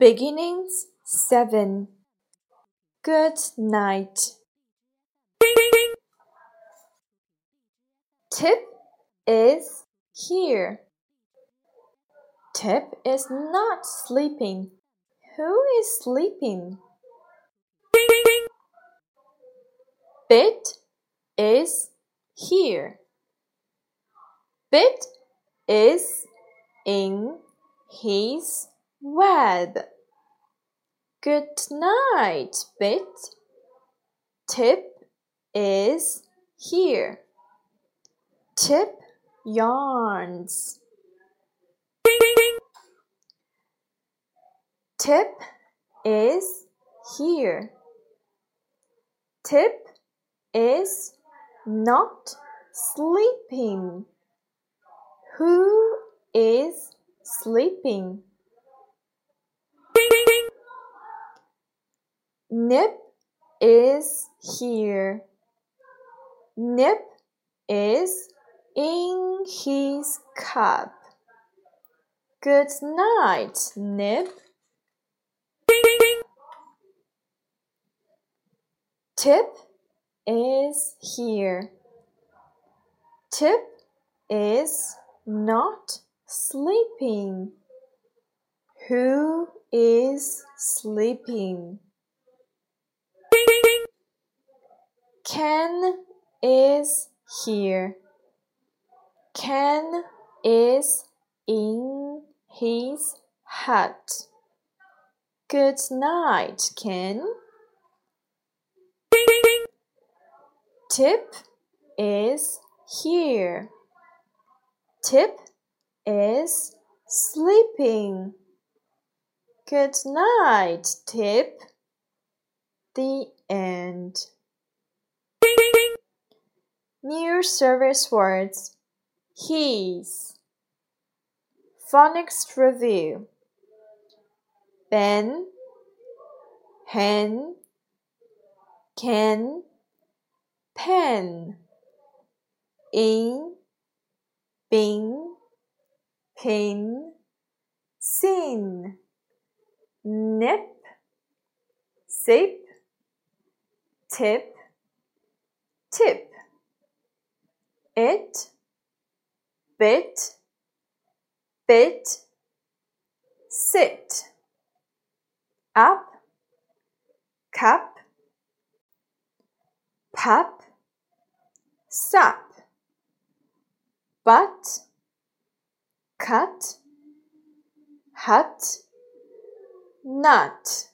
Beginnings 7 Good night. Tip is here. Tip is not sleeping. Who is sleeping? Bit is here. Bit is in his web. Good night, Bit. Tip is here. Tip yarns. Tip is here. Tip is not sleeping. Who is sleeping? Nip is here. Nip is in his cup. Good night, Nip. Tip is here. Tip is not sleeping. Who is sleeping? Ken is here. Ken is in his hut. Good night, Ken. Tip is here. Tip is sleeping. Good night, Tip. The end. New service words. His. Phonics review. Ben, hen, can, pen, in, bin, pin, sin, nip, sip, tip, tip, it, bit, bit, sit, up, cup, pup, sup, but, cut, hut, nut.